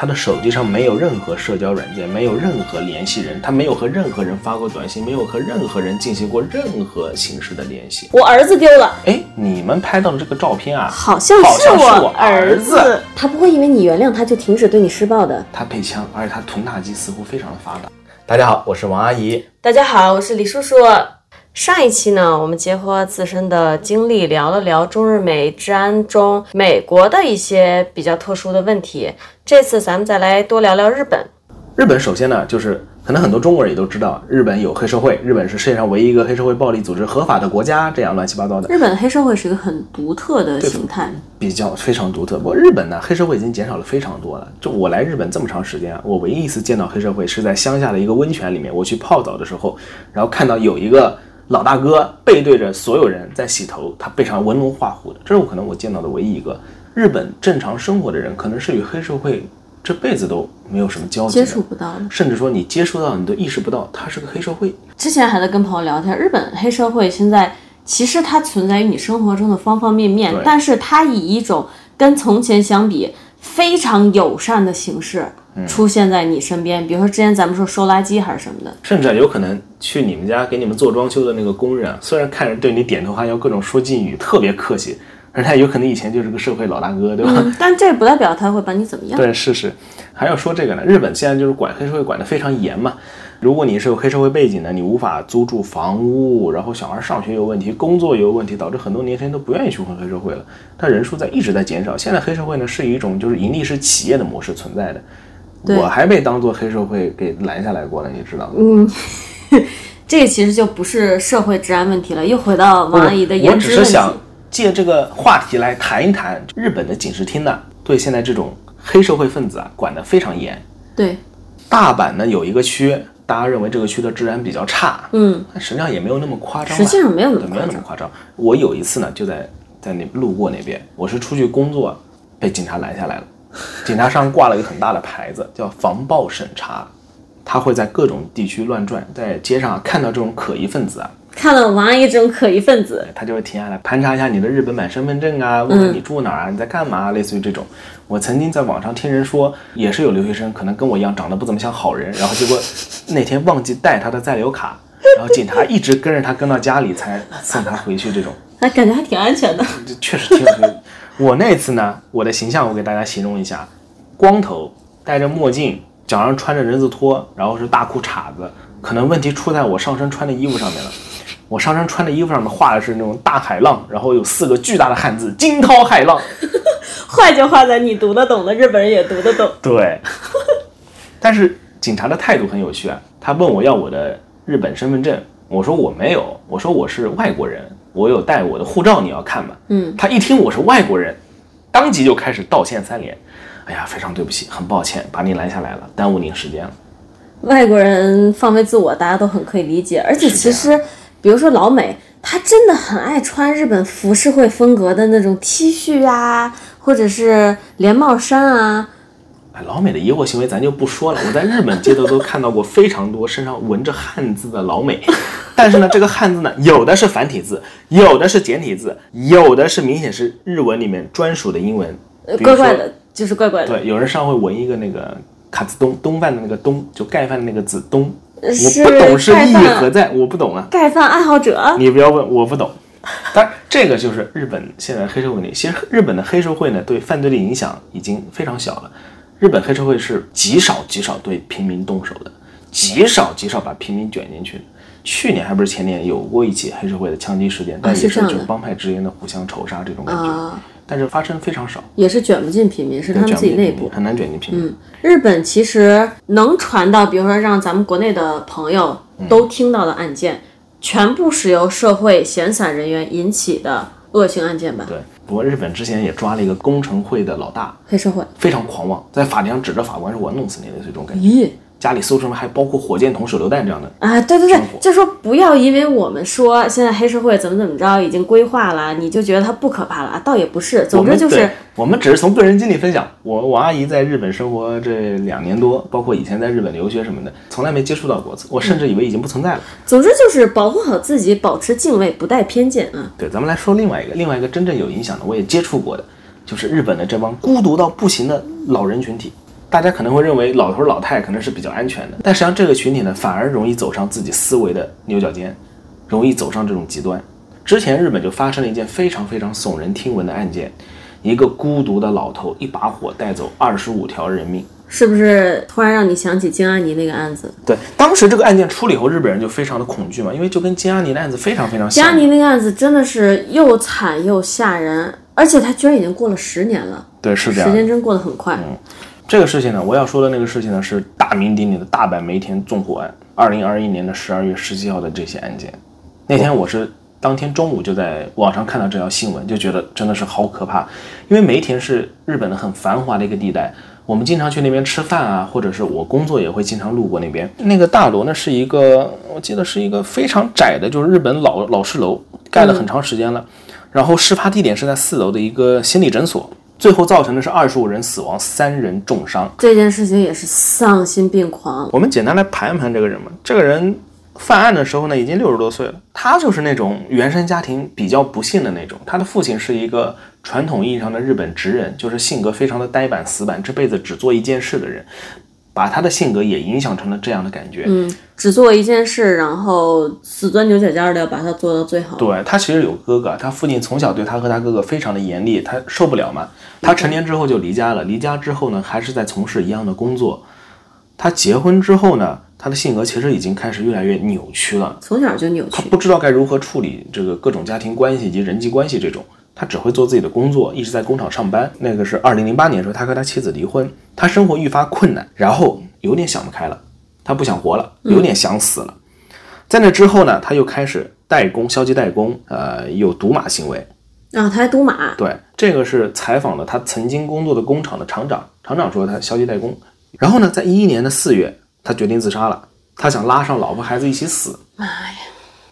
他的手机上没有任何社交软件，没有任何联系人，他没有和任何人发过短信，没有和任何人进行过任何形式的联系。我儿子丢了，哎，你们拍到的这个照片啊，好像是我我儿子他不会因为你原谅他就停止对你施暴的。他配枪，而且他臀大肌似乎非常的发达。大家好，我是王阿姨。大家好，我是李叔叔。上一期呢，我们结合自身的经历聊了聊中日美治安中美国的一些比较特殊的问题。这次咱们再来多聊聊日本。日本首先呢，就是可能很多中国人也都知道，日本有黑社会，日本是世界上唯一一个黑社会暴力组织合法的国家，这样乱七八糟的。日本的黑社会是一个很独特的形态，比较非常独特。不过日本呢，黑社会已经减少了非常多了。就我来日本这么长时间啊，我唯一一次见到黑社会是在乡下的一个温泉里面，我去泡澡的时候，然后看到有一个老大哥背对着所有人在洗头，他背上纹龙画虎的，这是我可能我见到的唯一一个日本正常生活的人，可能是与黑社会这辈子都没有什么交集，接触不到的。甚至说你接触到你都意识不到他是个黑社会。之前还在跟朋友聊天，日本黑社会现在其实它存在于你生活中的方方面面，但是它以一种跟从前相比非常友善的形式嗯出现在你身边。比如说之前咱们说收垃圾还是什么的，甚至啊有可能去你们家给你们做装修的那个工人啊，虽然看着对你点头哈腰，各种说敬语，特别客气，而他有可能以前就是个社会老大哥，对吧？嗯，但这不代表他会把你怎么样。对，是是。还要说这个呢，日本现在就是管黑社会管得非常严嘛。如果你是有黑社会背景的，你无法租住房屋，然后小孩上学有问题，工作有问题，导致很多年轻人都不愿意去混黑社会了。他人数在一直在减少。现在黑社会呢是一种就是盈利式企业的模式存在的。我还被当做黑社会给拦下来过了，你知道吗？嗯 这其实就不是社会治安问题了，又回到王阿姨的我颜值问题。只是想借这个话题来谈一谈日本的警视厅呢，对现在这种黑社会分子啊管得非常严。对，大阪呢有一个区，大家认为这个区的治安比较差，嗯，但实际上也没有那么夸张吧。实际上没有那对没有。那么夸张。我有一次呢，就在在那路过那边，我是出去工作，被警察拦下来了。警察上挂了一个很大的牌子，叫防暴审查。他会在各种地区乱转，在街上看到这种可疑分子啊，看了王阿姨这种可疑分子，他就会停下来盘查一下你的日本版身份证啊，问问你住哪儿啊，你在干嘛啊，类似于这种。我曾经在网上听人说，也是有留学生，可能跟我一样长得不怎么像好人，然后结果那天忘记带他的在留卡，然后警察一直跟着他跟到家里才送他回去，这种那，感觉还挺安全的。这确实挺安全。我那次呢，我的形象我给大家形容一下：光头，戴着墨镜，脚上穿着人字拖，然后是大裤衩子。可能问题出在我上身穿的衣服上面了。我上身穿的衣服上面画的是那种大海浪，然后有四个巨大的汉字“惊涛骇浪”。坏就坏在你读得懂的，日本人也读得懂。对，但是警察的态度很有趣啊，他问我要我的日本身份证，我说我没有，我说我是外国人，我有带我的护照，你要看吗？嗯，他一听我是外国人，当即就开始道歉三连。哎呀，非常对不起，很抱歉把你拦下来了，耽误您时间了。外国人放飞自我，大家都很可以理解。而且其实，比如说老美，他真的很爱穿日本浮世绘风格的那种 T 恤啊，或者是连帽衫啊。哎，老美的疑惑行为咱就不说了，我在日本街头都看到过非常多身上纹着汉字的老美，但是呢，这个汉字呢，有的是繁体字，有的是简体字，有的是明显是日文里面专属的英文，怪怪的，就是怪怪的。对，有人上会纹一个那个卡兹东东饭的那个东，就盖饭的那个字东，是我不懂是意义何在，我不懂啊。盖饭爱好者，你不要问，我不懂。当然，这个就是日本现在黑社会问题。其实日本的黑社会呢，对犯罪的影响已经非常小了。日本黑社会是极少极少对平民动手的，极少极少把平民卷进去的。去年还不是前年有过一起黑社会的枪击事件，但也是就帮派之间的互相仇杀这种感觉，啊但是发生非常少，也是卷不进平民，是他们自己内部。很难卷进平民。日本其实能传到，比如说让咱们国内的朋友都听到的案件，全部是由社会闲散人员引起的恶性案件吧？对，不过日本之前也抓了一个工程会的老大，黑社会。非常狂妄，在法庭上指着法官说：“我要弄死你！”类似这种感觉。咦家里搜出来还包括火箭筒、手榴弹这样的。啊，对对对就说不要因为我们说现在黑社会怎么怎么着已经规划了，你就觉得它不可怕了啊？倒也不是，总之就是们我们只是从个人经历分享。我我阿姨在日本生活这两年多，包括以前在日本留学什么的，从来没接触到过，我甚至以为已经不存在了。总之就是保护好自己，保持敬畏，不带偏见啊。对，咱们来说另外一个，另外一个真正有影响的，我也接触过的，就是日本的这帮孤独到不行的老人群体。大家可能会认为老头老太可能是比较安全的，但实际上这个群体呢，反而容易走上自己思维的牛角尖，容易走上这种极端。之前日本就发生了一件非常非常耸人听闻的案件，一个孤独的老头一把火带走二十五条人命。是不是突然让你想起金阿尼那个案子？对，当时这个案件处理后，日本人就非常的恐惧嘛，因为就跟金阿尼的案子非常非常像。金阿尼那个案子真的是又惨又吓人，而且他居然已经过了十年了。对，是这样。时间真过得很快。嗯，这个事情呢，我要说的那个事情呢，是大名鼎鼎的大阪梅田纵火案，二零二一年的十二月十七号的这些案件。那天我是当天中午就在网上看到这条新闻，就觉得真的是好可怕，因为梅田是日本的很繁华的一个地带。我们经常去那边吃饭啊，或者是我工作也会经常路过那边。那个大楼呢，是一个我记得是一个非常窄的，就是日本老老式楼，盖了很长时间了。然后事发地点是在四楼的一个心理诊所，最后造成的是二十五人死亡，三人重伤。这件事情也是丧心病狂。我们简单来盘一盘这个人吧。这个人犯案的时候呢，已经六十多岁了。他就是那种原生家庭比较不幸的那种，他的父亲是一个。传统意义上的日本职人，就是性格非常的呆板死板，这辈子只做一件事的人，把他的性格也影响成了这样的感觉。嗯，只做一件事，然后死钻牛角尖的要把它做到最好。对他其实有哥哥，他父亲从小对他和他哥哥非常的严厉，他受不了嘛。他成年之后就离家了，离家之后呢，还是在从事一样的工作。他结婚之后呢，他的性格其实已经开始越来越扭曲了。从小就扭曲，他不知道该如何处理这个各种家庭关系以及人际关系这种。他只会做自己的工作，一直在工厂上班。那个是二零零八年的时候，他和他妻子离婚，他生活愈发困难，然后有点想不开了，他不想活了，有点想死了。在那之后呢，他又开始代工，消极代工，呃，有赌马行为啊，他还赌马。对，这个是采访了他曾经工作的工厂的厂长，厂长说他消极怠工。然后呢，在一一年的四月，他决定自杀了，他想拉上老婆孩子一起死。妈呀！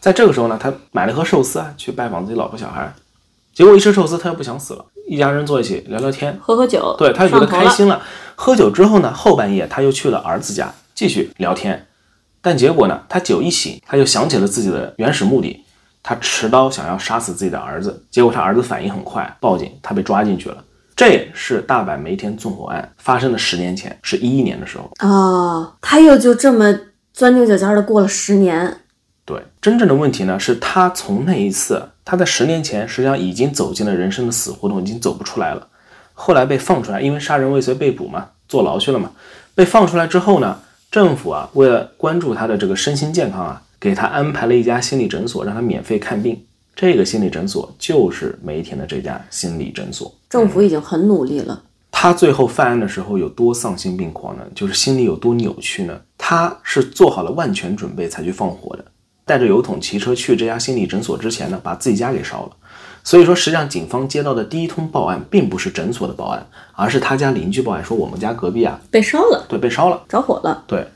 在这个时候呢，他买了盒寿司啊，去拜访自己老婆小孩。结果一吃寿司，他又不想死了。一家人坐一起聊聊天，喝喝酒，对他又觉得开心了。喝酒之后呢，后半夜他又去了儿子家继续聊天。但结果呢，他酒一醒，他又想起了自己的原始目的，他持刀想要杀死自己的儿子。结果他儿子反应很快，报警，他被抓进去了。这是大阪梅田纵火案发生的十年前，是一一年的时候哦，他又就这么钻牛角尖的过了十年。对，真正的问题呢，是他从那一次。他在十年前实际上已经走进了人生的死胡同，已经走不出来了。后来被放出来，因为杀人未遂被捕嘛，坐牢去了嘛。被放出来之后呢，政府啊，为了关注他的这个身心健康啊，给他安排了一家心理诊所，让他免费看病。这个心理诊所就是梅田的这家心理诊所。政府已经很努力了。他最后犯案的时候有多丧心病狂呢？就是心里有多扭曲呢？他是做好了万全准备才去放火的。带着油桶骑车去这家心理诊所之前呢，把自己家给烧了。所以说，实际上警方接到的第一通报案并不是诊所的报案，而是他家邻居报案说我们家隔壁啊被烧了，对，被烧了，着火了。对，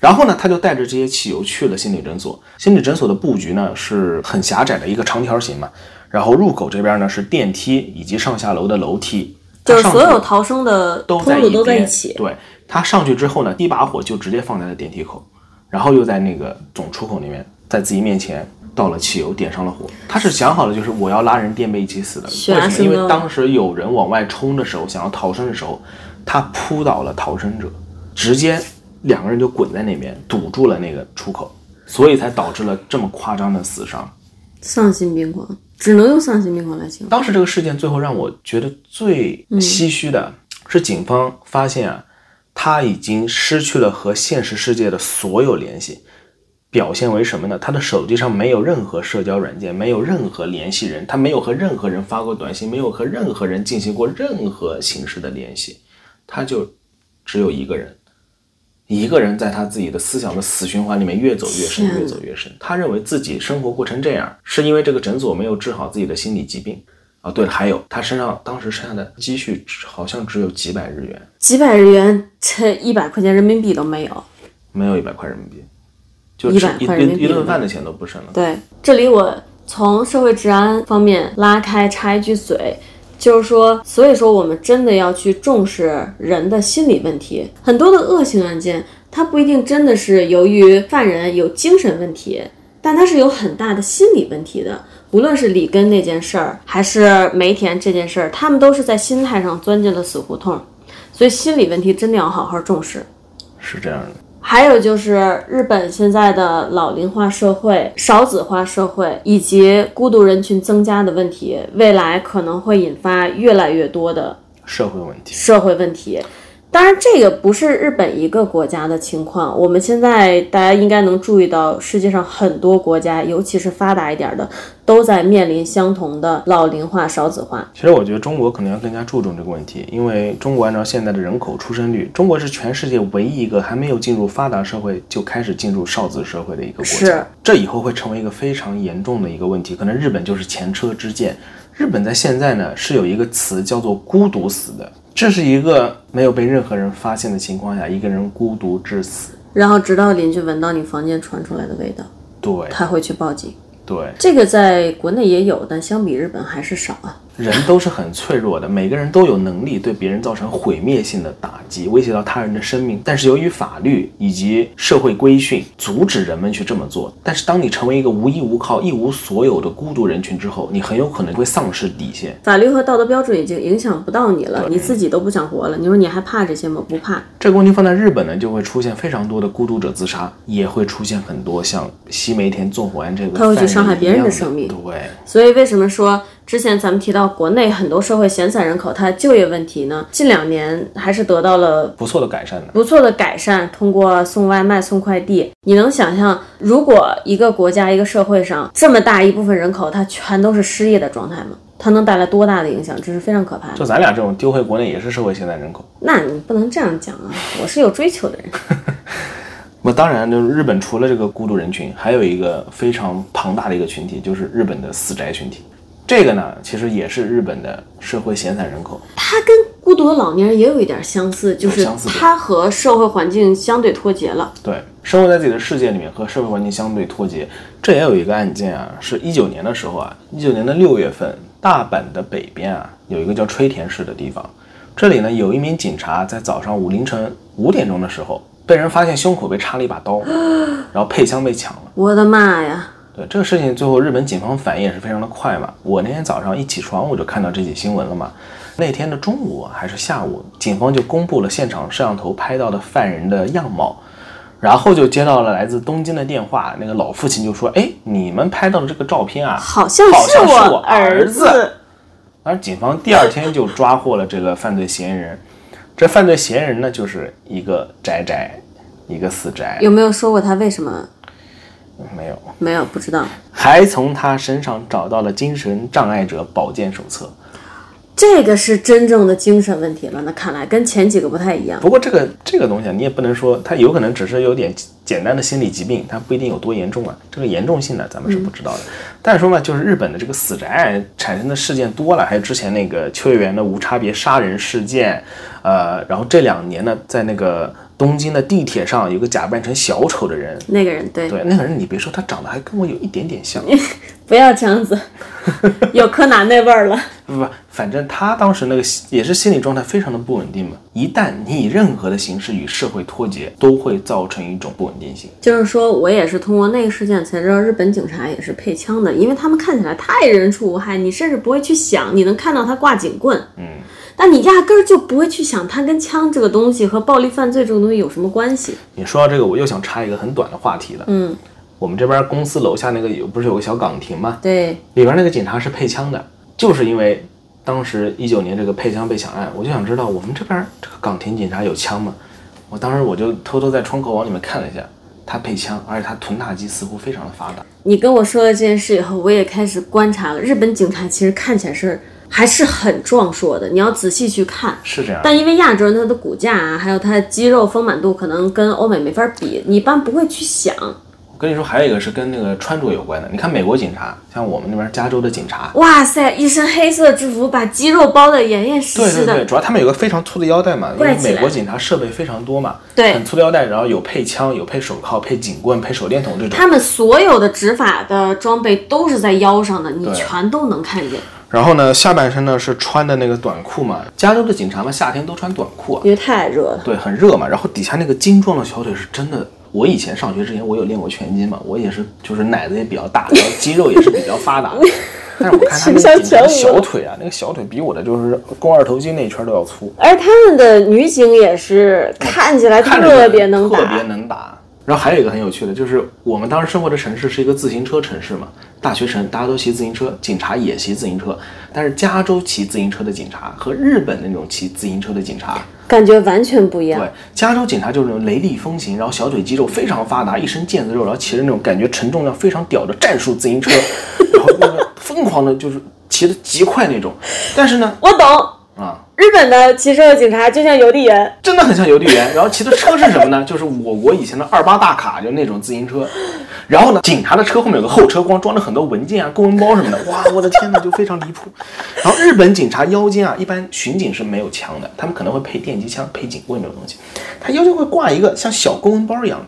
然后呢，他就带着这些汽油去了心理诊所。心理诊所的布局呢是很狭窄的一个长条形嘛，然后入口这边呢是电梯以及上下楼的楼梯，就是所有逃生的都在都在一起。对他上去之后呢，第一把火就直接放在了电梯口，然后又在那个总出口那边。在自己面前倒了汽油，点上了火。他是想好了，就是我要拉人垫背一起死的。为什么？因为当时有人往外冲的时候，想要逃生的时候，他扑倒了逃生者，直接两个人就滚在那边，堵住了那个出口，所以才导致了这么夸张的死伤。丧心病狂，只能用丧心病狂来形容。当时这个事件最后让我觉得最唏嘘的是，警方发现啊，他已经失去了和现实世界的所有联系。表现为什么呢？他的手机上没有任何社交软件，没有任何联系人，他没有和任何人发过短信，没有和任何人进行过任何形式的联系，他就只有一个人，一个人在他自己的思想的死循环里面越走越深，越走越深。他认为自己生活过成这样，是因为这个诊所没有治好自己的心理疾病啊。对了，还有他身上当时剩下的积蓄好像只有几百日元，几百日元，这一百块钱人民币都没有，没有一百块人民币。就一百块人民币，一顿饭的钱都不剩了。对，这里我从社会治安方面拉开插一句嘴，就是说，所以说我们真的要去重视人的心理问题。很多的恶性案件，它不一定真的是由于犯人有精神问题，但它是有很大的心理问题的。无论是里根那件事儿，还是梅田这件事儿，他们都是在心态上钻进了死胡同。所以心理问题真的要好好重视。是这样的。还有就是日本现在的老龄化社会、少子化社会以及孤独人群增加的问题，未来可能会引发越来越多的社会问题。社会问题。当然，这个不是日本一个国家的情况。我们现在大家应该能注意到，世界上很多国家，尤其是发达一点的，都在面临相同的老龄化、少子化。其实我觉得中国可能要更加注重这个问题，因为中国按照现在的人口出生率，中国是全世界唯一一个还没有进入发达社会就开始进入少子社会的一个国家。是，这以后会成为一个非常严重的一个问题。可能日本就是前车之鉴。日本在现在呢是有一个词叫做“孤独死”的。这是一个没有被任何人发现的情况下，一个人孤独致死，然后直到邻居闻到你房间传出来的味道，对，他会去报警。对，这个在国内也有，但相比日本还是少啊。人都是很脆弱的，每个人都有能力对别人造成毁灭性的打击，威胁到他人的生命。但是由于法律以及社会规训阻止人们去这么做。但是当你成为一个无依无靠、一无所有的孤独人群之后，你很有可能会丧失底线。法律和道德标准已经影响不到你了，你自己都不想活了。你说你还怕这些吗？不怕。这个问题放在日本呢，就会出现非常多的孤独者自杀，也会出现很多像西梅田纵火案这个他会去伤害别人的生命。对，所以为什么说？之前咱们提到国内很多社会闲散人口，他的就业问题呢，近两年还是得到了不错的改善的。不错的改善，通过送外卖、送快递，你能想象，如果一个国家、一个社会上这么大一部分人口，他全都是失业的状态吗？它能带来多大的影响？这是非常可怕的。就咱俩这种丢回国内也是社会闲散人口，那你不能这样讲啊！我是有追求的人。那当然，就是日本除了这个孤独人群，还有一个非常庞大的一个群体，就是日本的死宅群体。这个呢，其实也是日本的社会闲散人口，它跟孤独的老年人也有一点相似，就是它和社会环境相对脱节了。对，生活在自己的世界里面，和社会环境相对脱节。这也有一个案件啊，是一九年的时候啊，一九年的六月份，大阪的北边啊，有一个叫吹田市的地方，这里呢，有一名警察在早上五凌晨五点钟的时候，被人发现胸口被插了一把刀，然后配枪被抢了。我的妈呀！对这个事情，最后日本警方反应也是非常的快嘛。我那天早上一起床，我就看到这起新闻了嘛。那天的中午还是下午，警方就公布了现场摄像头拍到的犯人的样貌，然后就接到了来自东京的电话，那个老父亲就说：“哎，你们拍到的这个照片啊，好像是我儿子。”而警方第二天就抓获了这个犯罪嫌疑人。这犯罪嫌疑人呢，就是一个宅宅，一个死宅。有没有说过他为什么？没有，没有，不知道。还从他身上找到了精神障碍者保健手册，这个是真正的精神问题了。那看来跟前几个不太一样。不过这个这个东西啊，你也不能说他有可能只是有点简单的心理疾病，他不一定有多严重啊。这个严重性呢，咱们是不知道的。但是说嘛，就是日本的这个死宅案产生的事件多了，还有之前那个秋叶原的无差别杀人事件，呃，然后这两年呢，在那个。东京的地铁上有个假扮成小丑的人，那个人对对，那个人你别说，他长得还跟我有一点点像。不要这样子，有柯南那味儿了。不不，反正他当时那个也是心理状态非常的不稳定嘛。一旦你以任何的形式与社会脱节，都会造成一种不稳定性。就是说我也是通过那个事件才知道，日本警察也是配枪的，因为他们看起来太人畜无害，你甚至不会去想，你能看到他挂警棍。嗯。但你压根儿就不会去想，它跟枪这个东西和暴力犯罪这个东西有什么关系？你说到这个，我又想插一个很短的话题了。嗯，我们这边公司楼下那个有不是有个小岗亭吗？对，里边那个警察是配枪的，就是因为当时一九年这个配枪被抢案，我就想知道我们这边这个岗亭警察有枪吗？我当时我就偷偷在窗口往里面看了一下，他配枪，而且他臀大肌似乎非常的发达。你跟我说了这件事以后，我也开始观察了，日本警察其实看起来是。还是很壮硕的，你要仔细去看，是这样。但因为亚洲人他的骨架啊，还有他的肌肉丰满度，可能跟欧美没法比，你一般不会去想。我跟你说，还有一个是跟那个穿着有关的。你看美国警察，像我们那边加州的警察，哇塞，一身黑色制服，把肌肉包得严严实实的。对对对，主要他们有个非常粗的腰带嘛，因为美国警察设备非常多嘛，对，很粗的腰带，然后有配枪，有配手铐，配警棍，配手电筒这种。他们所有的执法的装备都是在腰上的，你全都能看见。然后呢，下半身呢是穿的那个短裤嘛。加州的警察们，夏天都穿短裤啊，因为太热了。对，很热嘛。然后底下那个精壮的小腿是真的。我以前上学之前，我有练过拳击嘛，我也是，就是奶子也比较大，然后肌肉也是比较发达。但是我看他那形象个警察的小腿啊，那个小腿比我的就是肱二头肌那一圈都要粗，而他们的女警也是看起来特别能打特别，能打。然后还有一个很有趣的，就是我们当时生活的城市是一个自行车城市嘛，大学城大家都骑自行车，警察也骑自行车，但是加州骑自行车的警察和日本那种骑自行车的警察，感觉完全不一样对。，加州警察就是那种雷厉风行，然后小腿肌肉非常发达，一身腱子肉，然后骑着那种感觉承重量非常屌的战术自行车，然后那个疯狂的就是骑得极快那种。但是呢，我懂，啊，日本的骑车的警察就像邮递员，真的很像邮递员。然后骑的车是什么呢？就是我国以前的二八大卡，就那种自行车。然后呢，警察的车后面有个后车筐，装了很多文件啊、公文包什么的。哇，我的天呐，就非常离谱。然后日本警察腰间啊，一般巡警是没有枪的，他们可能会配电击枪、配警棍这种东西。他腰间会挂一个像小公文包一样，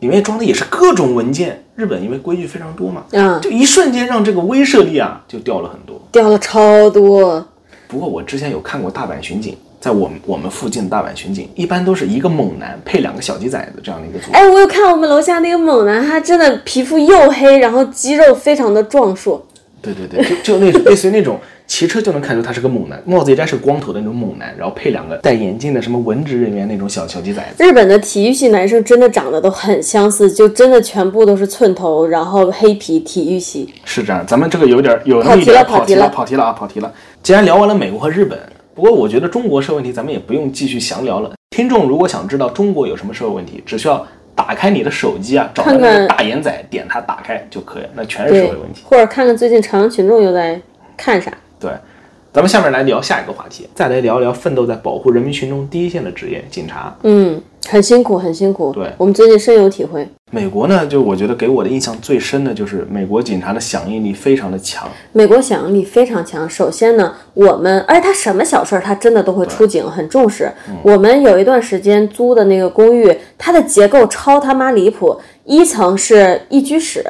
里面装的也是各种文件。日本因为规矩非常多嘛，嗯就一瞬间让这个威慑力啊就掉了很多。掉了超多。不过我之前有看过大阪巡警，在我们我们附近的大阪巡警，一般都是一个猛男配两个小鸡崽子这样的一个组合。哎，我有看我们楼下那个猛男，他真的皮肤黝黑，然后肌肉非常的壮硕。对对对，就就那种类似于那种骑车就能看出他是个猛男，帽子一摘是光头的那种猛男，然后配两个戴眼镜的什么文职人员那种小小鸡崽子。日本的体育系男生真的长得都很相似，就真的全部都是寸头，然后黑皮体育系。是这样，咱们这个有点有那么一点跑题了，跑题了跑题了啊，跑题了。既然聊完了美国和日本，不过我觉得中国社会问题咱们也不用继续详聊了。听众如果想知道中国有什么社会问题，只需要打开你的手机啊，找到那个大眼仔，点它打开就可以了，那全是社会问题。，或者看看最近朝阳群众又在看啥。对，咱们下面来聊下一个话题，再来聊聊奋斗在保护人民群众第一线的职业——警察。嗯，很辛苦，很辛苦。对我们最近深有体会。美国呢，就我觉得给我的印象最深的就是美国警察的响应力非常的强。美国响应力非常强。首先呢，我们而且他什么小事儿他真的都会出警，很重视。我们有一段时间租的那个公寓，它的结构超他妈离谱。一层是一居室，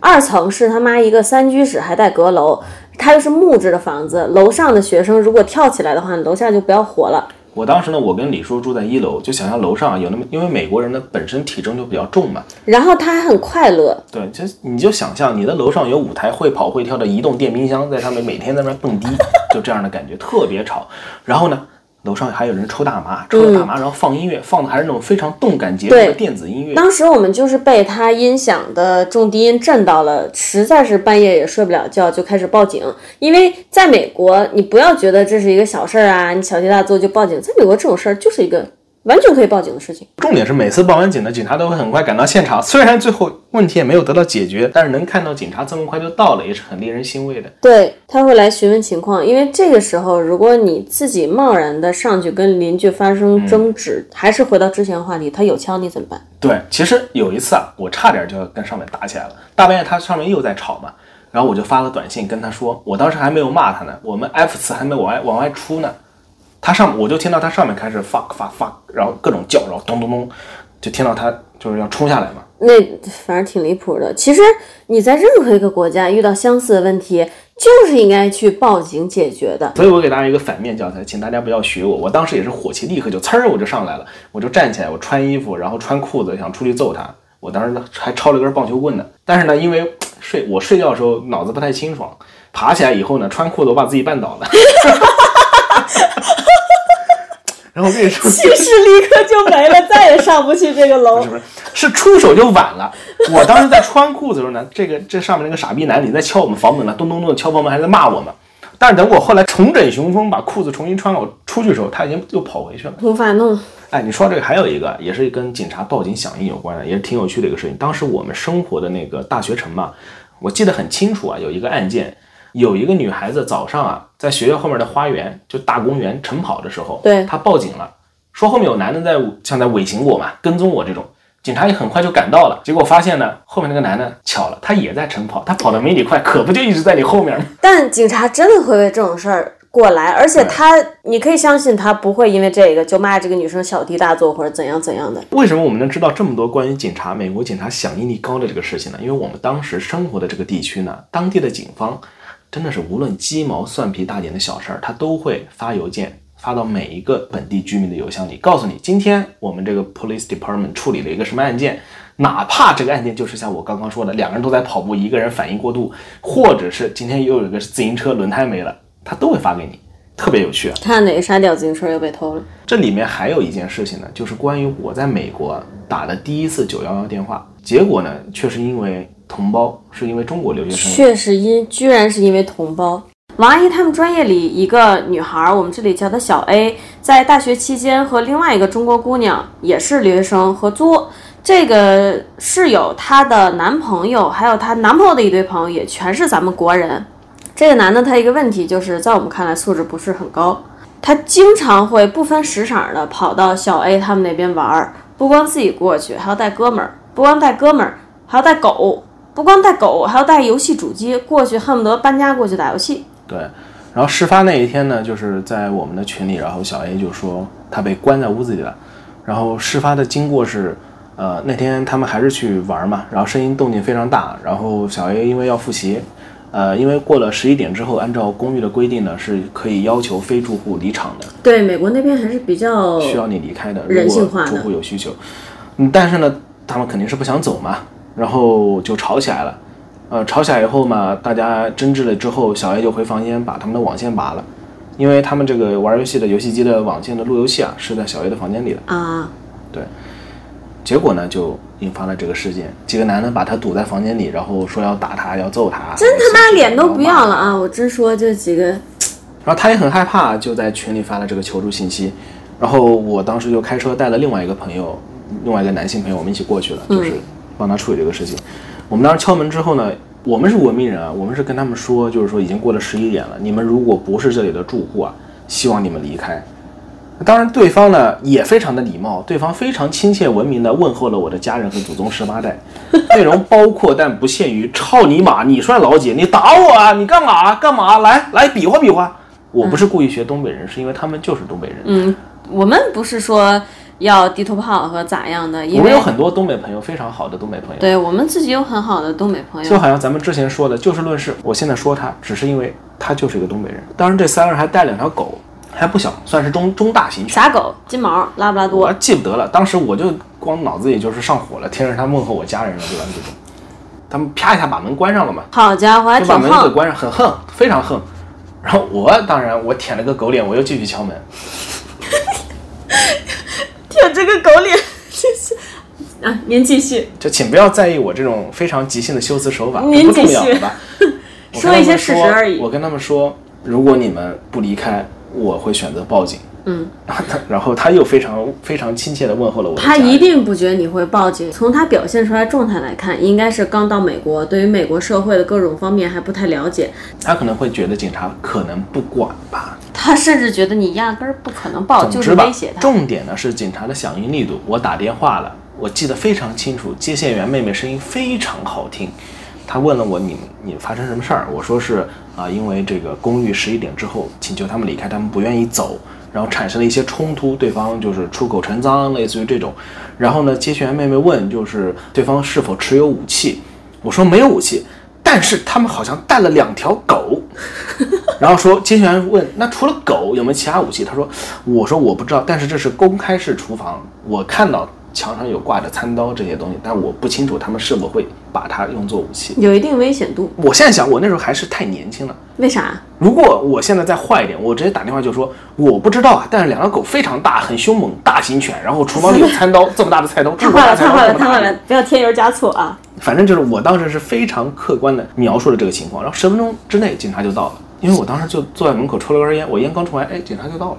二层是他妈一个三居室，还带阁楼。它又是木质的房子，楼上的学生如果跳起来的话，楼下就不要活了。我当时呢，我跟李叔住在一楼，就想象楼上啊有那么，因为美国人的本身体重就比较重嘛，然后他还很快乐，对，就你就想象你的楼上有五台会跑会跳的移动电冰箱在上面每天在那蹦迪，就这样的感觉，特别吵。然后呢，楼上还有人抽大麻，抽着大麻，然后放音乐，放的还是那种非常动感节奏的电子音乐。当时我们就是被他音响的重低音震到了，实在是半夜也睡不了觉，就开始报警。因为在美国，你不要觉得这是一个小事儿啊，你小题大做就报警，在美国这种事儿就是一个完全可以报警的事情。重点是每次报完警呢，警察都会很快赶到现场，虽然最后问题也没有得到解决，但是能看到警察这么快就到了，也是很令人欣慰的。对，他会来询问情况，因为这个时候，如果你自己贸然的上去跟邻居发生争执，还是回到之前的话题，他有枪你怎么办？对，其实有一次啊，我差点就要跟上面打起来了。大半夜他上面又在吵嘛，然后我就发了短信跟他说，我当时还没有骂他呢，我们 F 词还没往外往外出呢。他上我就听到他上面开始 fuck fuck fuck，然后各种叫，然后咚咚咚，就听到他就是要冲下来嘛。那反正挺离谱的。其实你在任何一个国家遇到相似的问题，就是应该去报警解决的。所以我给大家一个反面教材，请大家不要学我。我当时也是火气，立刻就呲儿我就上来了，我就站起来，我穿衣服，然后穿裤子，想出去揍他。我当时呢还抄了根棒球棍呢，但是呢，因为睡我睡觉的时候脑子不太清爽，爬起来以后呢，穿裤子我把自己绊倒了。然后我跟你说，气势立刻就没了，再也上不去这个楼是。不是？是出手就晚了。我当时在穿裤子的时候呢，这个这上面那个傻逼男你在敲我们房门呢，咚咚咚的敲房门，还在骂我们。但是等我后来重整雄风，把裤子重新穿好出去的时候，他已经又跑回去了。无法弄。哎，你说这个还有一个，也是跟警察报警响应有关的，也是挺有趣的一个事情。当时我们生活的那个大学城嘛，我记得很清楚啊，有一个案件，有一个女孩子早上啊，在学校后面的花园，就大公园晨跑的时候，对她报警了，说后面有男的在像在尾行我嘛，跟踪我这种。警察也很快就赶到了，结果发现呢，后面那个男的巧了，他也在晨跑，他跑得没你快，可不就一直在你后面吗？但警察真的会为这种事儿过来，而且他，你可以相信他不会因为这个就骂这个女生小题大做或者怎样怎样的。为什么我们能知道这么多关于警察、美国警察响应力高的这个事情呢？因为我们当时生活的这个地区呢，当地的警方真的是无论鸡毛蒜皮大点的小事儿，他都会发邮件发到每一个本地居民的邮箱里，告诉你今天我们这个 police department 处理了一个什么案件，哪怕这个案件就是像我刚刚说的，两个人都在跑步，一个人反应过度，或者是今天又有一个自行车轮胎没了，他都会发给你，特别有趣啊。看哪个沙雕自行车又被偷了。这里面还有一件事情呢，就是关于我在美国打的第一次九幺幺电话，结果呢，却是因为同胞，是因为中国留学生。确实因，居然是因为同胞。王阿姨他们专业里一个女孩，我们这里叫她小 A，在大学期间和另外一个中国姑娘，也是留学生合租。这个室友她的男朋友，还有她男朋友的一堆朋友，也全是咱们国人。这个男的他一个问题就是在我们看来素质不是很高，他经常会不分时场的跑到小 A 他们那边玩儿，不光自己过去，还要带哥们儿，不光带哥们儿，还要带狗，不光带狗，还要带游戏主机过去，恨不得搬家过去打游戏。对，然后事发那一天呢，就是在我们的群里，然后小 A 就说他被关在屋子里了，然后事发的经过是。呃，那天他们还是去玩嘛，然后声音动静非常大，然后小 A 因为要复习，呃，因为过了十一点之后，按照公寓的规定呢，是可以要求非住户离场的。对，美国那边还是比较需要你离开的，人性化的。住户有需求，嗯，但是呢，他们肯定是不想走嘛，然后就吵起来了。呃，吵起来以后嘛，大家争执了之后，小 A 就回房间把他们的网线拔了，因为他们这个玩游戏的游戏机的网线的路由器啊，是在小 A 的房间里的啊，对。结果呢，就引发了这个事件。几个男的把他堵在房间里，然后说要打他，要揍他。真他妈脸都不要了啊！我真说这几个。然后他也很害怕，就在群里发了这个求助信息。然后我当时就开车带了另外一个朋友，另外一个男性朋友，我们一起过去了，就是帮他处理这个事情。我们当时敲门之后呢，我们是文明人啊，我们是跟他们说，就是说已经过了十一点了，你们如果不是这里的住户啊，希望你们离开。当然，对方呢也非常的礼貌，对方非常亲切文明的问候了我的家人和祖宗十八代，内容包括但不限于“操你妈，你算老几？你打我啊？你干嘛？干嘛？来来比划比划！”我不是故意学东北人，是因为他们就是东北人。嗯，我们不是说要地图炮和咋样的，我们有很多东北朋友，非常好的东北朋友。对我们自己有很好的东北朋友，就好像咱们之前说的，就事论事。我现在说他，只是因为他就是一个东北人。当然，这三个人还带两条狗。还不小，算是中中大型犬。啥狗？金毛、拉布拉多？我记不得了。当时我就光脑子里就是上火了，听着他问候我家人了，对吧？这种，他们啪一下把门关上了嘛。好家伙，还挺把门给关上，很横，非常横。然后我当然我舔了个狗脸，我又继续敲门。舔这个狗脸，谢谢。啊，您继续。就请不要在意我这种非常即兴的修辞手法，不重要吧。说一些事实而已。我跟他们说，如果你们不离开。我会选择报警。嗯，然后他又非常非常亲切的问候了我。他一定不觉得你会报警。从他表现出来状态来看，应该是刚到美国，对于美国社会的各种方面还不太了解。他可能会觉得警察可能不管吧。他甚至觉得你压根儿不可能报，就是威胁他。重点呢是警察的响应力度。我打电话了，我记得非常清楚，接线员妹妹声音非常好听。他问了我，你你发生什么事儿？我说是啊，因为这个公寓十一点之后请求他们离开，他们不愿意走，然后产生了一些冲突，对方就是出口成脏，类似于这种。然后呢，接线员妹妹问，就是对方是否持有武器？我说没有武器，但是他们好像带了两条狗。然后说接线员问，那除了狗有没有其他武器？他说，我说我不知道，但是这是公开式厨房，我看到。墙上有挂着餐刀这些东西，但我不清楚他们是否会把它用作武器，有一定危险度。我现在想，我那时候还是太年轻了。为啥？如果我现在再坏一点，我直接打电话就说我不知道啊。但是两个狗非常大，很凶猛，大型犬。然后厨房里有餐刀，这么大的菜 刀。太坏了，太坏了，太坏了！不要添油加醋啊。反正就是我当时是非常客观的描述了这个情况，然后十分钟之内警察就到了，因为我当时就坐在门口抽了根烟，我烟刚抽完，哎，警察就到了。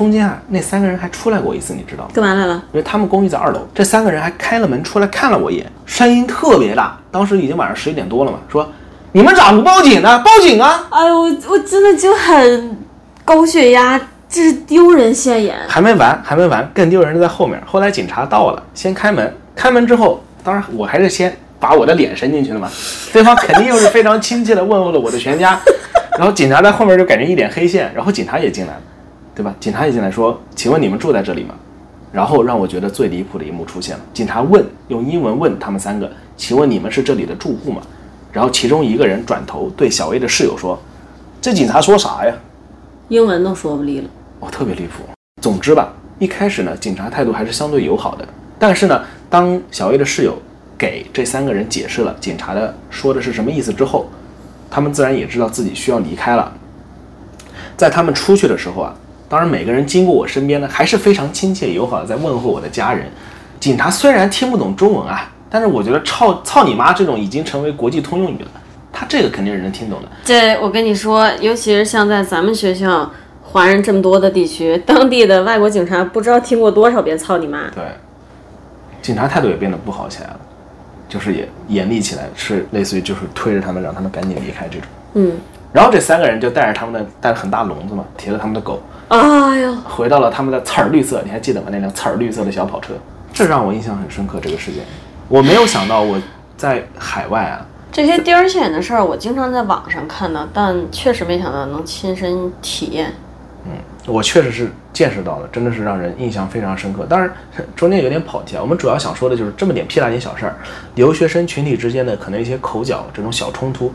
中间啊，那三个人还出来过一次，你知道吗？干嘛来了？因为他们公寓在二楼，这三个人还开了门出来看了我一眼，声音特别大。当时已经晚上十一点多了嘛，说你们咋不报警呢？报警啊！哎呦，我我真的就很高血压，这是丢人现眼。还没完，还没完，更丢人的在后面。后来警察到了，先开门，开门之后，当然我还是先把我的脸伸进去了嘛。对方肯定又是非常亲切的问候了我的全家，然后警察在后面就感觉一脸黑线，然后警察也进来了。对吧？警察也进来说：“请问你们住在这里吗？”然后让我觉得最离谱的一幕出现了。警察问，用英文问他们三个：“请问你们是这里的住户吗？”然后其中一个人转头对小 A 的室友说：“这警察说啥呀？”英文都说不利了。哦，特别离谱。总之吧，一开始呢，警察态度还是相对友好的。但是呢，当小 A 的室友给这三个人解释了警察的说的是什么意思之后，他们自然也知道自己需要离开了。在他们出去的时候啊，当然每个人经过我身边呢，还是非常亲切友好的在问候我的家人。警察虽然听不懂中文啊，但是我觉得“操操你妈”这种已经成为国际通用语了，他这个肯定是能听懂的。这我跟你说，尤其是像在咱们学校华人这么多的地区，当地的外国警察不知道听过多少遍“操你妈对，警察态度也变得不好起来了，就是也严厉起来，是类似于就是推着他们让他们赶紧离开这种。”。嗯，然后这三个人就带着他们的带着很大笼子嘛，提着他们的狗，哎呦，回到了他们的刺儿绿色，你还记得吗？那辆刺儿绿色的小跑车，这让我印象很深刻。这个事件，我没有想到我在海外啊，这些丢人现眼的事儿，我经常在网上看到，但确实没想到能亲身体验。嗯我确实是见识到了，真的是让人印象非常深刻。当然，中间有点跑题啊。我们主要想说的就是这么点屁大点小事儿，留学生群体之间的可能一些口角这种小冲突，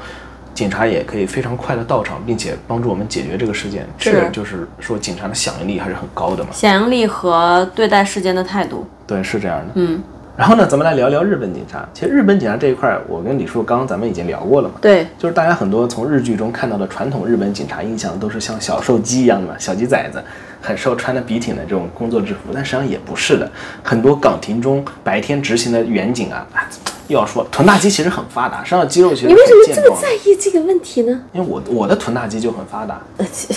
警察也可以非常快的到场，并且帮助我们解决这个事件。这个就是说，警察的响应力还是很高的嘛。响应力和对待事件的态度，对，是这样的。嗯，然后呢，咱们来聊聊日本警察。其实日本警察这一块儿，我跟李叔刚刚咱们已经聊过了嘛。对，就是大家很多从日剧中看到的传统日本警察印象都是像小瘦鸡一样的嘛，小鸡崽子，很瘦，穿的笔挺的这种工作制服，但实际上也不是的。很多岗亭中白天执行的远警啊，啊又要说臀大肌其实很发达，身上肌肉其实你为什么这么在意这个问题呢？因为我我的臀大肌就很发达。呃，请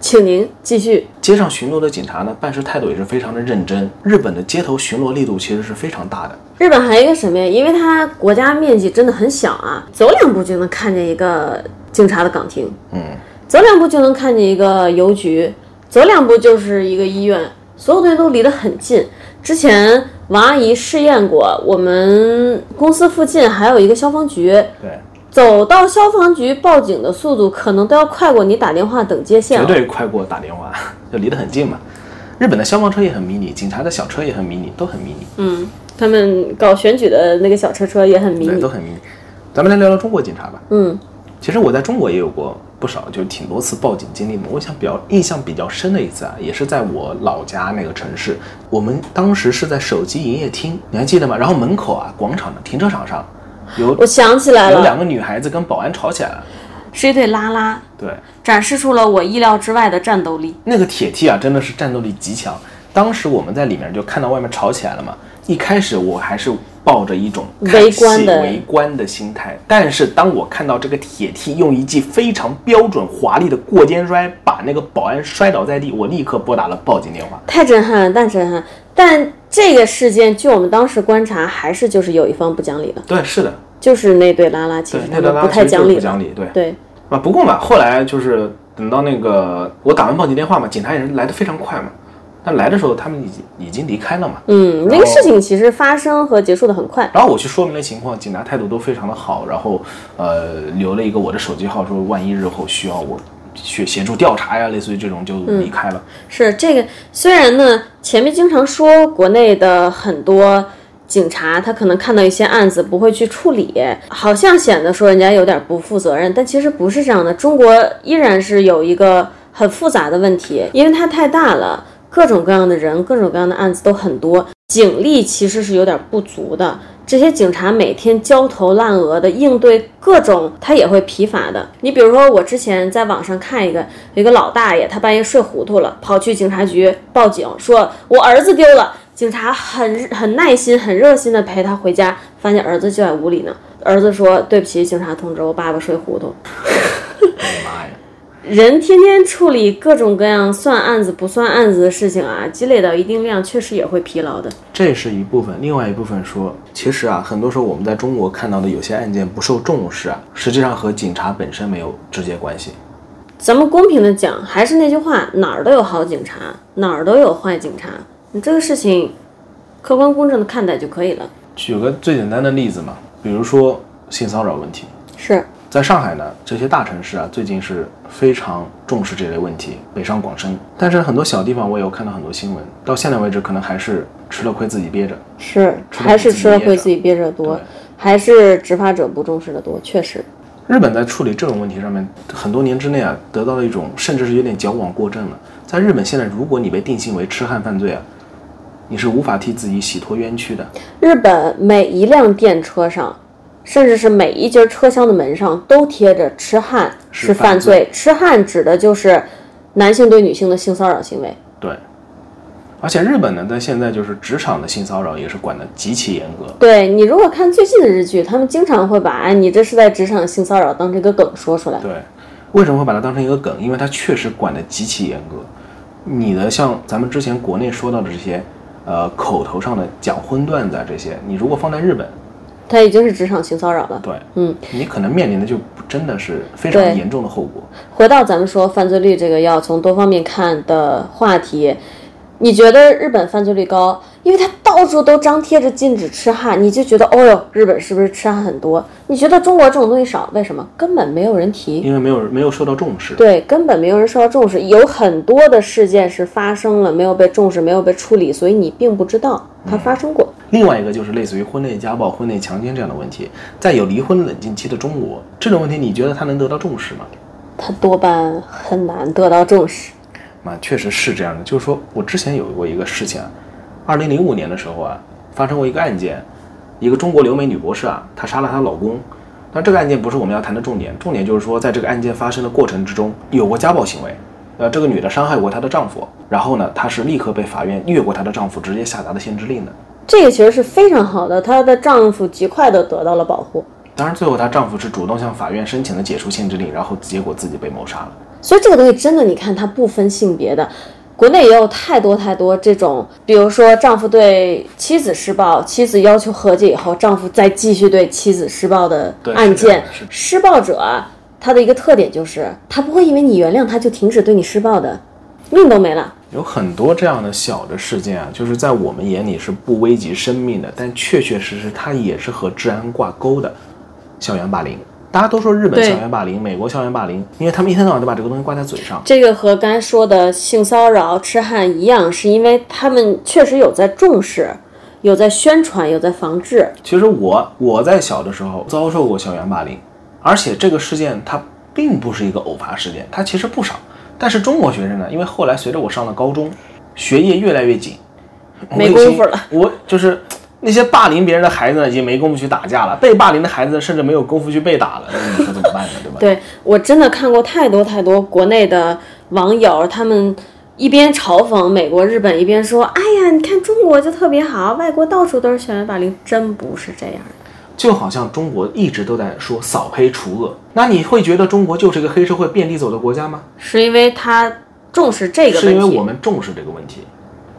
请您继续。街上巡逻的警察呢，办事态度也是非常的认真。日本的街头巡逻力度其实是非常大的。日本还有一个什么呀？因为它国家面积真的很小啊，走两步就能看见一个警察的岗亭，嗯，走两步就能看见一个邮局，走两步就是一个医院，所有东西都离得很近。之前王阿姨试验过，我们公司附近还有一个消防局，对，走到消防局报警的速度可能都要快过你打电话等接线绝。对快过打电话，就离得很近嘛。日本的消防车也很迷你，警察的小车也很迷你，都很迷你，嗯，他们搞选举的那个小车车也很迷对，你都。很迷你。咱们来聊聊中国警察吧。嗯，其实我在中国也有过不少，就挺多次报警经历嘛。我想比较印象比较深的一次啊，也是在我老家那个城市。我们当时是在手机营业厅，你还记得吗？然后门口啊，广场的停车场上有我想起来了，有两个女孩子跟保安吵起来了。是一对拉拉，对，展示出了我意料之外的战斗力。那个铁梯啊，真的是战斗力极强。当时我们在里面就看到外面吵起来了嘛。一开始我还是抱着一种看围观的戏围观的心态，但是当我看到这个铁梯用一记非常标准华丽的过肩摔把那个保安摔倒在地，我立刻拨打了报警电话。太震撼了，太震撼！但这个事件，据我们当时观察，还是就是有一方不讲理的，对，是的，就是那对拉拉，其对实，那对拉他们不太讲理。不讲理，对。对，啊，不过嘛，后来就是等到那个我打完报警电话嘛，警察也是来的非常快嘛。但来的时候他们已经已经离开了嘛。嗯，那个事情其实发生和结束的很快。然后我去说明了情况，警察态度都非常的好，然后呃留了一个我的手机号，说万一日后需要我去协助调查呀，类似于这种就离开了。是这个，虽然呢，前面经常说国内的很多警察他可能看到一些案子不会去处理，好像显得说人家有点不负责任，但其实不是这样的。中国依然是有一个很复杂的问题，因为它太大了，各种各样的人，各种各样的案子都很多，警力其实是有点不足的。这些警察每天焦头烂额的应对各种，他也会疲乏的。你比如说，我之前在网上看一个，有一个老大爷，他半夜睡糊涂了，跑去警察局报警，说我儿子丢了。警察很很耐心、很热心的陪他回家，发现儿子就在屋里呢。儿子说：“对不起，警察同志，我爸爸睡糊涂。我的妈呀！”人天天处理各种各样算案子不算案子的事情啊，积累到一定量，确实也会疲劳的。这是一部分，另外一部分说，其实啊，很多时候我们在中国看到的有些案件不受重视啊，实际上和警察本身没有直接关系。咱们公平的讲，还是那句话，哪儿都有好警察，哪儿都有坏警察。你这个事情，客观公正的看待就可以了。举个最简单的例子嘛，比如说性骚扰问题，是，在上海呢，这些大城市啊，最近是非常重视这类问题，北上广深。但是很多小地方，我也有看到很多新闻，到现在为止，可能还是吃了亏自己憋着。是，还是吃了亏自己憋着多，还是执法者不重视的多，确实。日本在处理这种问题上面，很多年之内啊，得到了一种甚至是有点矫枉过正了。在日本现在，如果你被定性为痴汉犯罪啊，你是无法替自己洗脱冤屈的。日本每一辆电车上，甚至是每一节车厢的门上都贴着“痴汉是犯罪”。痴汉指的就是男性对女性的性骚扰行为。对，而且日本呢，在现在就是职场的性骚扰也是管得极其严格。对你如果看最近的日剧，他们经常会把“哎，你这是在职场性骚扰”当这个梗说出来。对，为什么会把它当成一个梗？因为它确实管得极其严格。你的像咱们之前国内说到的这些。呃，口头上的讲荤段子啊，这些你如果放在日本，他已经是职场性骚扰了。对，嗯，你可能面临的就真的是非常严重的后果。回到咱们说犯罪率这个要从多方面看的话题。你觉得日本犯罪率高，因为它到处都张贴着禁止吃汉，你就觉得哦哟，日本是不是吃汉很多？你觉得中国这种东西少，为什么？根本没有人提，因为没有没有受到重视。对，根本没有人受到重视，有很多的事件是发生了，没有被重视，没有被处理，所以你并不知道它发生过。另外一个就是类似于婚内家暴、婚内强奸这样的问题，在有离婚冷静期的中国，这种问题你觉得它能得到重视吗？它多半很难得到重视。啊，确实是这样的。就是说我之前有过一个事情啊，二零零五年的时候啊，发生过一个案件，一个中国留美女博士啊，她杀了她老公。那这个案件不是我们要谈的重点，重点就是说，在这个案件发生的过程之中，有过家暴行为。呃，这个女的伤害过她的丈夫，然后呢，她是立刻被法院越过她的丈夫，直接下达的限制令的。这个其实是非常好的，她的丈夫极快的得到了保护。当然，最后她丈夫是主动向法院申请了解除限制令，然后结果自己被谋杀了。所以这个东西真的，你看它不分性别的，国内也有太多太多这种，比如说丈夫对妻子施暴，妻子要求和解以后，丈夫再继续对妻子施暴的案件。施暴者他的一个特点就是，他不会因为你原谅他就停止对你施暴的，命都没了。有很多这样的小的事件啊，就是在我们眼里是不危及生命的，但确确实实它也是和治安挂钩的，校园霸凌。大家都说日本校园霸凌，美国校园霸凌，因为他们一天到晚都把这个东西挂在嘴上。这个和刚才说的性骚扰、痴汉一样，是因为他们确实有在重视，有在宣传，有在防治。其实我我在小的时候遭受过校园霸凌，而且这个事件它并不是一个偶发事件，它其实不少。但是中国学生呢，因为后来随着我上了高中，学业越来越紧，没功夫了，我就是。那些霸凌别人的孩子呢，已经没工夫去打架了；被霸凌的孩子甚至没有功夫去被打了。那你说怎么办呢？对吧？对我真的看过太多太多国内的网友，他们一边嘲讽美国、日本，一边说：“哎呀，你看中国就特别好，外国到处都是校园霸凌。”真不是这样的。就好像中国一直都在说扫黑除恶，那你会觉得中国就是一个黑社会遍地走的国家吗？是因为他重视这个问题，是因为我们重视这个问题。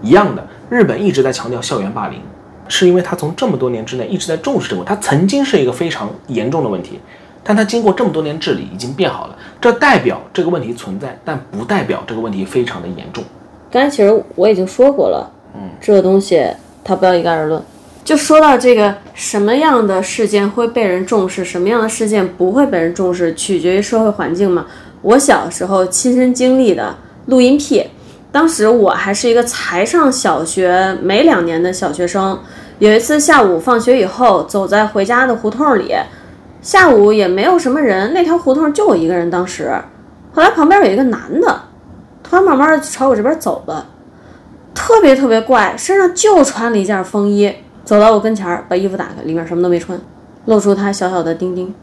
一样的，日本一直在强调校园霸凌。是因为他从这么多年之内一直在重视这个问题，他曾经是一个非常严重的问题，但他经过这么多年治理已经变好了，这代表这个问题存在，但不代表这个问题非常的严重。刚才其实我已经说过了，嗯，这个东西它不要一概而论。就说到这个什么样的事件会被人重视，什么样的事件不会被人重视，取决于社会环境嘛。我小时候亲身经历的录音癖。当时我还是一个才上小学没两年的小学生，有一次下午放学以后，走在回家的胡同里，下午也没有什么人，那条胡同就我一个人。当时，后来旁边有一个男的，突然慢慢的朝我这边走了，特别特别怪，身上就穿了一件风衣，走到我跟前儿，把衣服打开，里面什么都没穿，露出他小小的丁丁。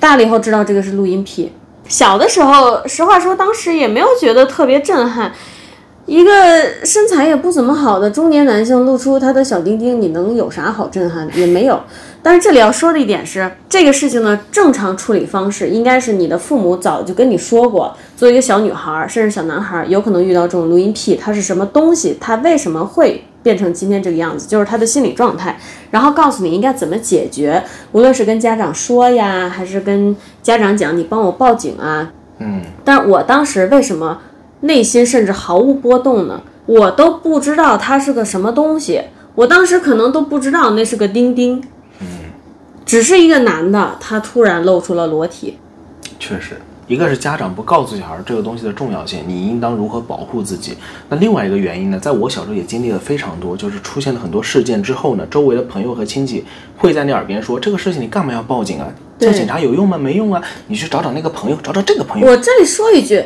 大了以后知道这个是录音癖。小的时候，实话说，当时也没有觉得特别震撼。一个身材也不怎么好的中年男性露出他的小丁丁，你能有啥好震撼的？也没有。但是这里要说的一点是，这个事情呢，正常处理方式应该是你的父母早就跟你说过，作为一个小女孩，甚至小男孩，有可能遇到这种录音癖，它是什么东西？它为什么会？变成今天这个样子，就是他的心理状态，然后告诉你应该怎么解决，无论是跟家长说呀，还是跟家长讲，你帮我报警啊。嗯，但我当时为什么内心甚至毫无波动呢？我都不知道他是个什么东西，我当时可能都不知道那是个钉钉。嗯，只是一个男的，他突然露出了裸体。确实。一个是家长不告诉小孩这个东西的重要性，你应当如何保护自己。那另外一个原因呢，在我小时候也经历了非常多，就是出现了很多事件之后呢，周围的朋友和亲戚会在你耳边说：“这个事情你干嘛要报警啊？叫警察有用吗？没用啊！你去找找那个朋友，找找这个朋友。”我这里说一句，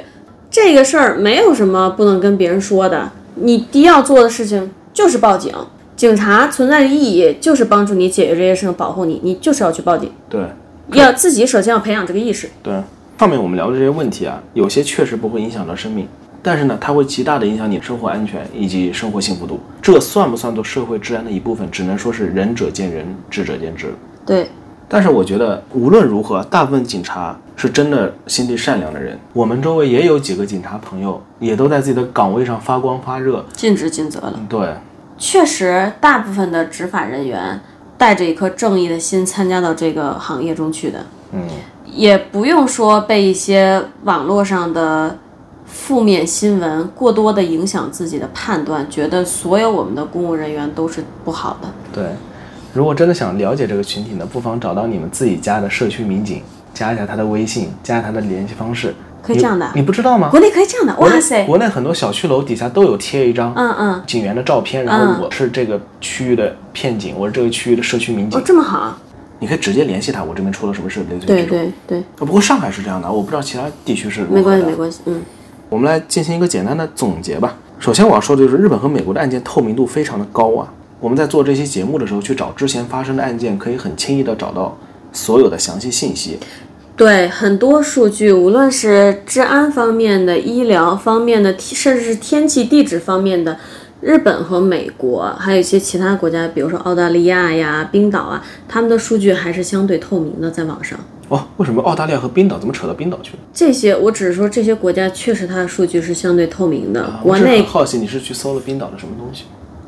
这个事儿没有什么不能跟别人说的。你第一要做的事情就是报警。警察存在的意义就是帮助你解决这些事情，保护你，你就是要去报警。对，要自己首先要培养这个意识。对，上面我们聊的这些问题啊，有些确实不会影响到生命，但是呢，它会极大的影响你生活安全以及生活幸福度。这算不算作社会治安的一部分？只能说是仁者见仁，智者见智。对，但是我觉得无论如何，大部分警察是真的心地善良的人。我们周围也有几个警察朋友，也都在自己的岗位上发光发热，尽职尽责了。对。确实，大部分的执法人员带着一颗正义的心参加到这个行业中去的。嗯，也不用说被一些网络上的负面新闻过多的影响自己的判断，觉得所有我们的公务人员都是不好的。对，如果真的想了解这个群体呢，不妨找到你们自己家的社区民警，加一下他的微信，加他的联系方式。可以这样的，你不知道吗？国内可以这样的，哇塞！国内很多小区楼底下都有贴一张，嗯嗯，警员的照片，然后我是这个区域的片警，我是这个区域的社区民警。哦，这么好，你可以直接联系他，我这边出了什么事，类似于这种。对对对。不过上海是这样的，我不知道其他地区是如何没关系没关系，嗯。我们来进行一个简单的总结吧。首先我要说的就是日本和美国的案件透明度非常的高啊。我们在做这期节目的时候去找之前发生的案件，可以很轻易的找到所有的详细信息。对很多数据，无论是治安方面的、医疗方面的，甚至是天气地质方面的，日本和美国，还有一些其他国家，比如说澳大利亚呀、冰岛啊，他们的数据还是相对透明的，在网上。哦，为什么澳大利亚和冰岛怎么扯到冰岛去了？这些我只是说这些国家确实它的数据是相对透明的。国内好奇你是去搜了冰岛的什么东西？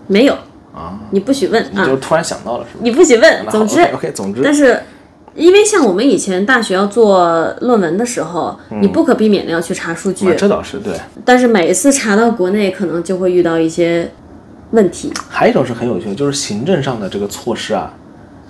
没有啊，你不许问啊！你就突然想到了是吗？你不许问。总之，OK，总之，但是。因为像我们以前大学要做论文的时候，你不可避免的要去查数据，这倒是对。但是每一次查到国内，可能就会遇到一些问题。还有一种是很有趣的，就是行政上的这个措施啊，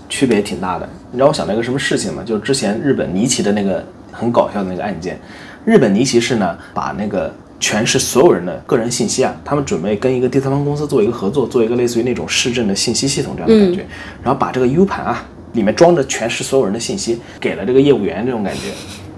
区别挺大的。你知道我想到一个什么事情吗？就是之前日本尼奇的那个很搞笑的那个案件。日本尼奇市呢，把那个全市所有人的个人信息啊，他们准备跟一个第三方公司做一个合作，做一个类似于那种市政的信息系统这样的感觉，然后把这个 U 盘啊。里面装着全是所有人的信息，给了这个业务员这种感觉。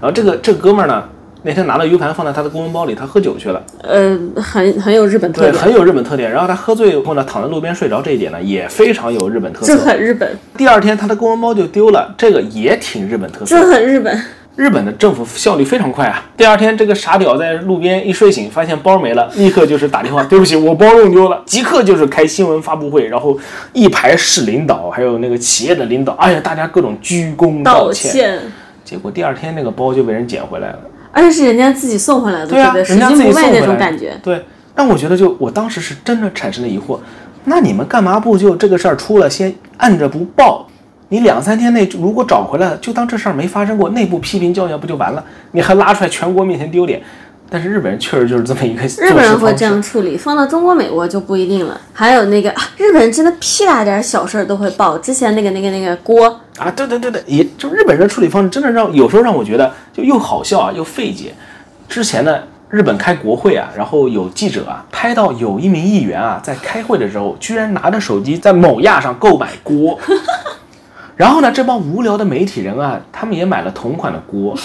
然后这个这个哥们儿呢，那天拿了 U 盘放在他的公文包里，他喝酒去了。呃，很很有日本特点，对，很有日本特点。然后他喝醉以后呢，躺在路边睡着，这一点呢也非常有日本特色。这很日本。第二天他的公文包就丢了，这个也挺日本特色。这很日本。日本的政府效率非常快啊！第二天，这个傻屌在路边一睡醒，发现包没了，立刻就是打电话，对不起，我包弄丢了，即刻就是开新闻发布会，然后一排市领导，还有那个企业的领导，哎呀，大家各种鞠躬道歉。结果第二天那个包就被人捡回来了，而且是人家自己送回来的，对啊，人家自己送回那种感觉。对，但我觉得就我当时是真的产生了疑惑，那你们干嘛不就这个事儿出了先按着不报？你两三天内如果找回来了，就当这事儿没发生过，内部批评教育不就完了？你还拉出来全国面前丢脸？但是日本人确实就是这么一个日本人会这样处理，放到中国、美国就不一定了。还有那个啊，日本人真的屁大点小事儿都会报。之前那个、那个、那个锅啊，对对对对，也就日本人的处理方式真的让有时候让我觉得就又好笑啊，又费解。之前呢，日本开国会啊，然后有记者啊拍到有一名议员啊在开会的时候，居然拿着手机在某亚上购买锅。然后呢，这帮无聊的媒体人啊，他们也买了同款的锅，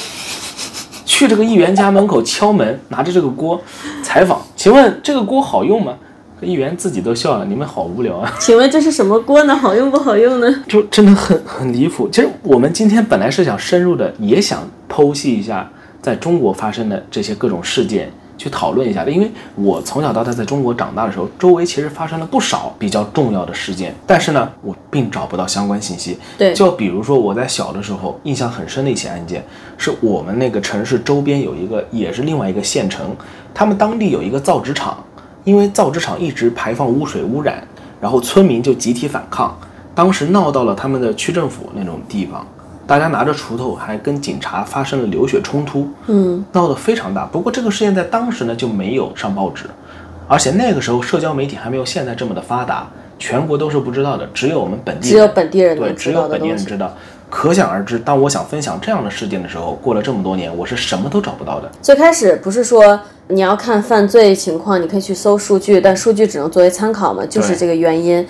去这个议员家门口敲门，拿着这个锅采访。请问这个锅好用吗？议员自己都笑了，你们好无聊啊！请问这是什么锅呢？好用不好用呢？就真的很很离谱。其实我们今天本来是想深入的，也想剖析一下在中国发生的这些各种事件。去讨论一下的，因为我从小到大在中国长大的时候，周围其实发生了不少比较重要的事件，但是呢，我并找不到相关信息。对，就比如说我在小的时候印象很深的一起案件，是我们那个城市周边有一个，也是另外一个县城，他们当地有一个造纸厂，因为造纸厂一直排放污水污染，然后村民就集体反抗，当时闹到了他们的区政府那种地方。大家拿着锄头，还跟警察发生了流血冲突，嗯，闹得非常大。不过这个事件在当时呢就没有上报纸，而且那个时候社交媒体还没有现在这么的发达，全国都是不知道的，只有我们本地只有本地人对，只有本地人知道。可想而知，当我想分享这样的事件的时候，过了这么多年，我是什么都找不到的。最开始不是说你要看犯罪情况，你可以去搜数据，但数据只能作为参考嘛，就是这个原因。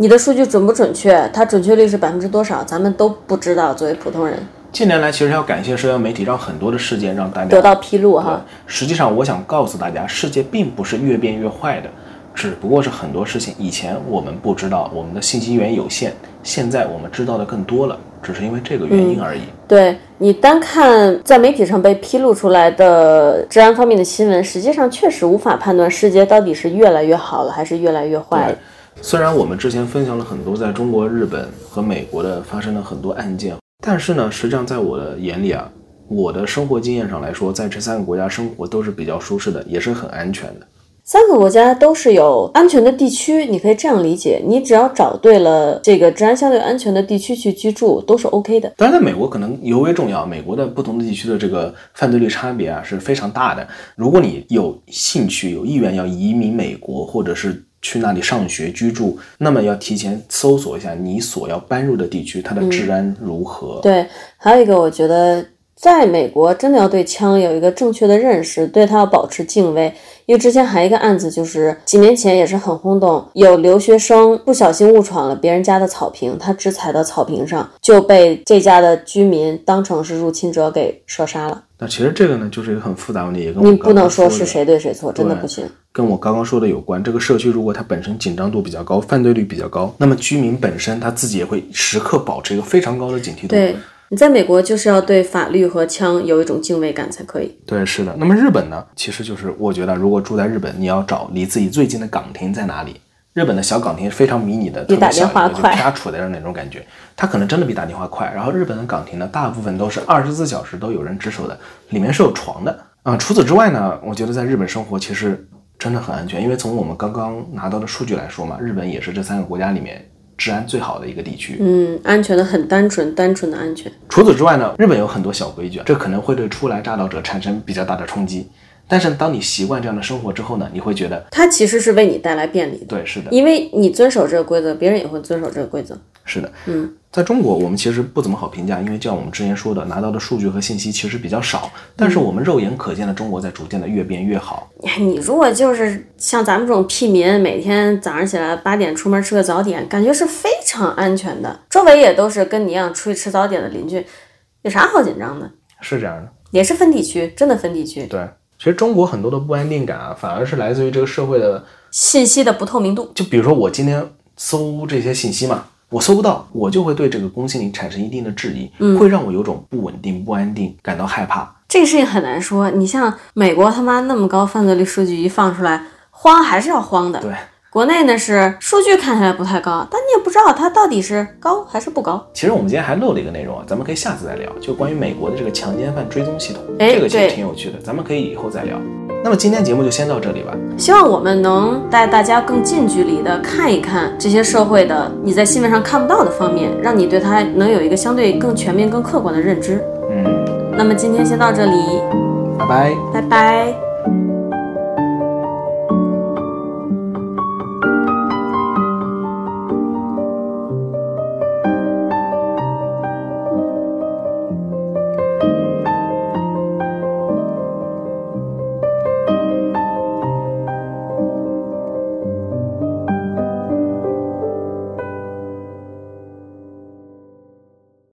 你的数据准不准确？它准确率是百分之多少？咱们都不知道。作为普通人，近年来其实要感谢社交媒体，让很多的事件让大家得到披露哈。实际上，我想告诉大家，世界并不是越变越坏的。只不过是很多事情以前我们不知道，我们的信息源有限，现在我们知道的更多了，只是因为这个原因而已。对你单看在媒体上被披露出来的治安方面的新闻，实际上确实无法判断世界到底是越来越好了，还是越来越坏了。虽然我们之前分享了很多在中国、日本和美国的发生了很多案件，但是呢，实际上在我的眼里啊，我的生活经验上来说，在这三个国家生活都是比较舒适的，也是很安全的。三个国家都是有安全的地区，你可以这样理解：你只要找对了这个治安相对安全的地区去居住，都是 OK 的。当然，在美国可能尤为重要，美国的不同的地区的这个犯罪率差别啊是非常大的。如果你有兴趣、有意愿要移民美国，或者是去那里上学居住，那么要提前搜索一下你所要搬入的地区，它的治安如何。对，还有一个，我觉得在美国真的要对枪有一个正确的认识，对它要保持敬畏。因为之前还有一个案子，就是几年前也是很轰动，有留学生不小心误闯了别人家的草坪，他只踩到草坪上，就被这家的居民当成是入侵者给射杀了。那其实这个呢，就是一个很复杂问题，也跟你我不能说说是谁对谁错，真的不行。跟我刚刚说的有关。这个社区如果它本身紧张度比较高，犯罪率比较高，那么居民本身他自己也会时刻保持一个非常高的警惕度。对，你在美国就是要对法律和枪有一种敬畏感才可以。对，是的。那么日本呢？其实就是我觉得，如果住在日本，你要找离自己最近的岗亭在哪里？日本的小岗亭非常迷你的，比打特别小电话快一个就啪杵在这儿那种感觉，它可能真的比打电话快。然后日本的岗亭呢，大部分都是二十四小时都有人值守的，里面是有床的啊、除此之外呢，我觉得在日本生活其实真的很安全，因为从我们刚刚拿到的数据来说嘛，日本也是这三个国家里面治安最好的一个地区。嗯，安全的很单纯，单纯的安全。除此之外呢，日本有很多小规矩，这可能会对初来乍到者产生比较大的冲击。但是当你习惯这样的生活之后呢，你会觉得，它其实是为你带来便利的，对，是的，因为你遵守这个规则，别人也会遵守这个规则。是的，嗯，在中国我们其实不怎么好评价，因为就像我们之前说的，拿到的数据和信息其实比较少。但是我们肉眼可见的中国在逐渐的越变越好。你如果就是像咱们这种屁民，每天早上起来八点出门吃个早点，感觉是非常安全的。周围也都是跟你一样出去吃早点的邻居，有啥好紧张的？是这样的，也是分地区，真的分地区，对。其实中国很多的不安定感啊，反而是来自于这个社会的，信息的不透明度。就比如说我今天搜这些信息嘛，我搜不到，我就会对这个公信力产生一定的质疑，会让我有种不稳定、不安定，感到害怕。这个事情很难说。你像美国他妈那么高犯罪率数据一放出来，慌还是要慌的。对，国内呢是数据看起来不太高，但你也不知道它到底是高还是不高。其实我们今天还漏了一个内容啊，咱们可以下次再聊，就关于美国的这个强奸犯追踪系统，哎这个其实挺有趣的，咱们可以以后再聊。那么今天节目就先到这里吧。希望我们能带大家更近距离的看一看这些社会的你在新闻上看不到的方面，让你对它能有一个相对更全面、更客观的认知。嗯，那么今天先到这里，拜拜。拜拜。